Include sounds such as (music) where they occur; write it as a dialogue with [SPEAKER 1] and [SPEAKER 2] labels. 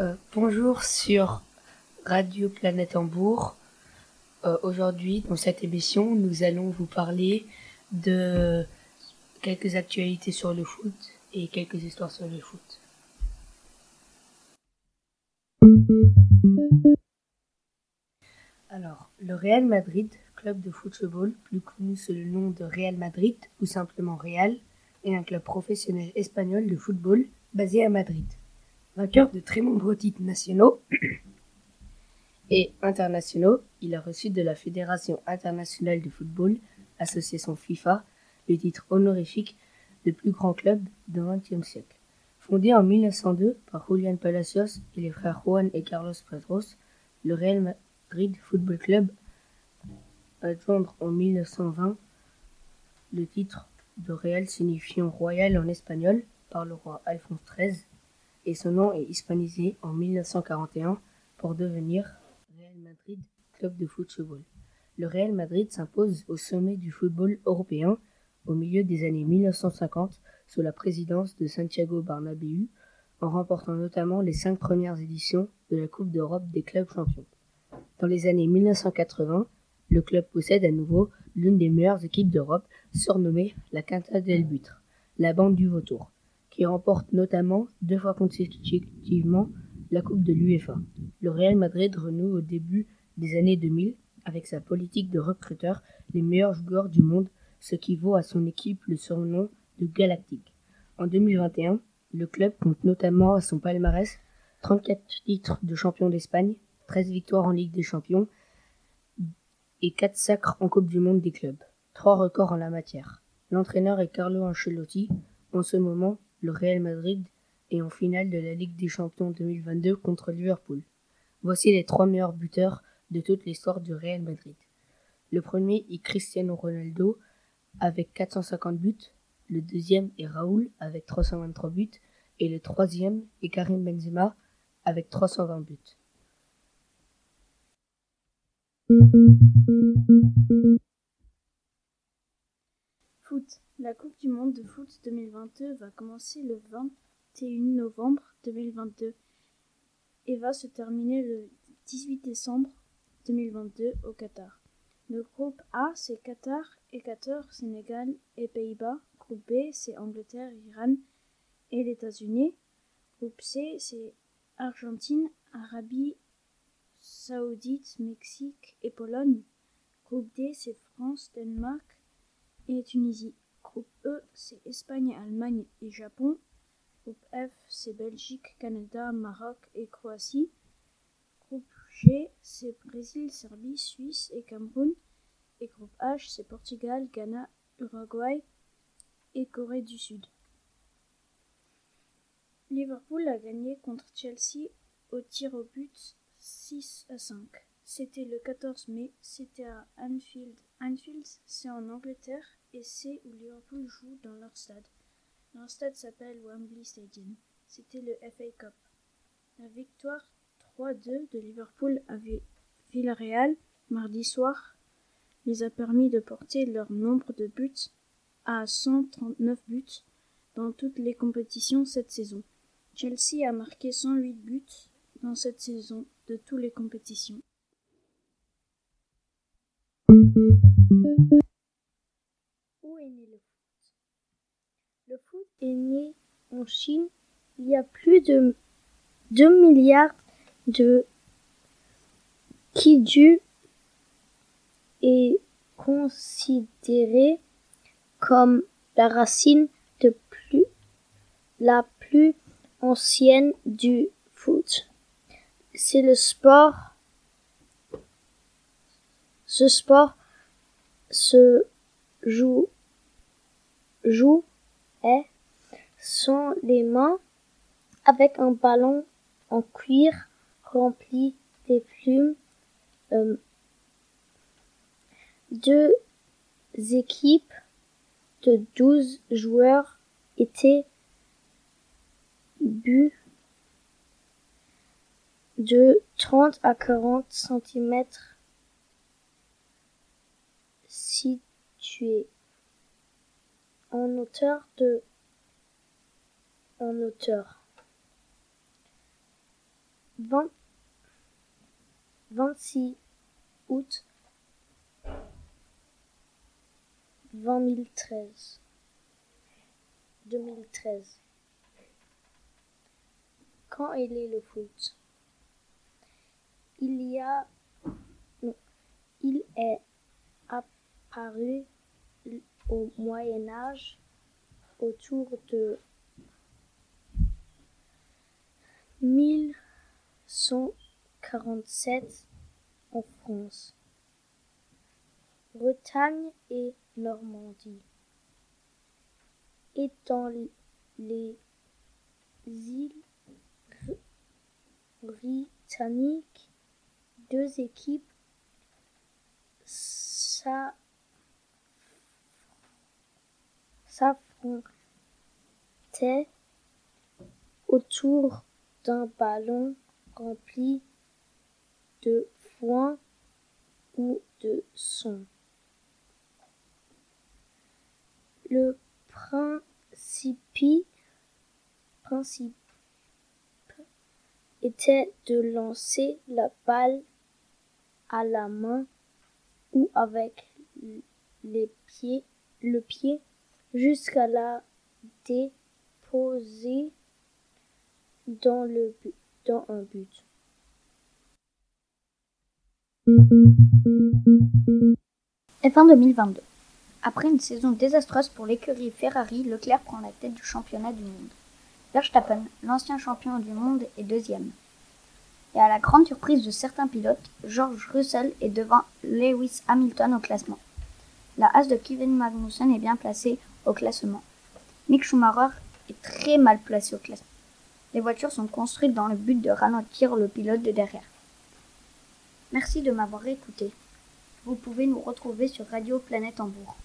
[SPEAKER 1] Euh, bonjour sur Radio Planète Hambourg. Euh, Aujourd'hui, dans cette émission, nous allons vous parler de quelques actualités sur le foot et quelques histoires sur le foot. Alors, le Real Madrid, club de football plus connu sous le nom de Real Madrid ou simplement Real, est un club professionnel espagnol de football basé à Madrid. Vainqueur de très nombreux titres nationaux (clears throat) et internationaux, il a reçu de la Fédération internationale de football, association FIFA, le titre honorifique de plus grand club du XXe siècle. Fondé en 1902 par Julian Palacios et les frères Juan et Carlos Pedros, le Real Madrid Football Club a vendre en 1920 le titre de Real signifiant royal en espagnol par le roi Alphonse XIII et son nom est hispanisé en 1941 pour devenir Real Madrid Club de football. Le Real Madrid s'impose au sommet du football européen au milieu des années 1950 sous la présidence de Santiago Bernabéu en remportant notamment les cinq premières éditions de la Coupe d'Europe des clubs champions. Dans les années 1980, le club possède à nouveau l'une des meilleures équipes d'Europe, surnommée la Quinta del Butre, la bande du vautour, qui remporte notamment deux fois consécutivement la Coupe de l'UEFA. Le Real Madrid renoue au début des années 2000 avec sa politique de recruteur les meilleurs joueurs du monde, ce qui vaut à son équipe le surnom de Galactique. En 2021, le club compte notamment à son palmarès 34 titres de champion d'Espagne, 13 victoires en Ligue des Champions et 4 sacres en Coupe du Monde des clubs. Trois records en la matière. L'entraîneur est Carlo Ancelotti. En ce moment, le Real Madrid est en finale de la Ligue des Champions 2022 contre Liverpool. Voici les trois meilleurs buteurs de toute l'histoire du Real Madrid. Le premier est Cristiano Ronaldo avec 450 buts, le deuxième est Raoul avec 323 buts et le troisième est Karim Benzema avec 320 buts.
[SPEAKER 2] Foot. La Coupe du Monde de foot 2022 va commencer le 21 novembre 2022 et va se terminer le 18 décembre 2022 au Qatar. Le groupe A, c'est Qatar, Équateur, Sénégal et Pays-Bas. Groupe B, c'est Angleterre, Iran et les États-Unis. Groupe C, c'est Argentine, Arabie Saoudite, Mexique et Pologne. Groupe D, c'est France, Danemark et Tunisie. Groupe E, c'est Espagne, Allemagne et Japon. Groupe F, c'est Belgique, Canada, Maroc et Croatie. Groupe G, c'est Brésil, Serbie, Suisse et Cameroun. Et groupe H, c'est Portugal, Ghana, Uruguay et Corée du Sud. Liverpool a gagné contre Chelsea au tir au but 6 à 5. C'était le 14 mai, c'était à Anfield. Anfield, c'est en Angleterre et c'est où Liverpool joue dans leur stade. Leur stade s'appelle Wembley Stadium. C'était le FA Cup. La victoire 3-2 de Liverpool à Villarreal mardi soir les a permis de porter leur nombre de buts à 139 buts dans toutes les compétitions cette saison. Chelsea a marqué 108 buts dans cette saison de toutes les compétitions. Le foot? Est né en Chine il y a plus de 2 milliards de Kidu est considéré comme la racine de plus, la plus ancienne du foot. C'est le sport. Ce sport se joue, joue sans les mains avec un ballon en cuir rempli des plumes. Euh, deux équipes de douze joueurs étaient bues de 30 à 40 cm situées en hauteur de en hauteur.
[SPEAKER 3] 26 août 2013. 2013. Quand il est le foot? Il y a il est apparu au Moyen Âge autour de 1147 en France, Bretagne et Normandie, et dans les îles britanniques, deux équipes s'affrontaient autour d'un ballon rempli de foin ou de son. Le principe, était de lancer la balle à la main ou avec les pieds, le pied jusqu'à la déposer dans, le, dans un but.
[SPEAKER 4] Et fin 2022. Après une saison désastreuse pour l'écurie Ferrari, Leclerc prend la tête du championnat du monde. Verstappen, l'ancien champion du monde, est deuxième. Et à la grande surprise de certains pilotes, George Russell est devant Lewis Hamilton au classement. La hache de Kevin Magnussen est bien placée classement. Mick Schumacher est très mal placé au classement. Les voitures sont construites dans le but de ralentir le pilote de derrière. Merci de m'avoir écouté. Vous pouvez nous retrouver sur Radio Planète Hambourg.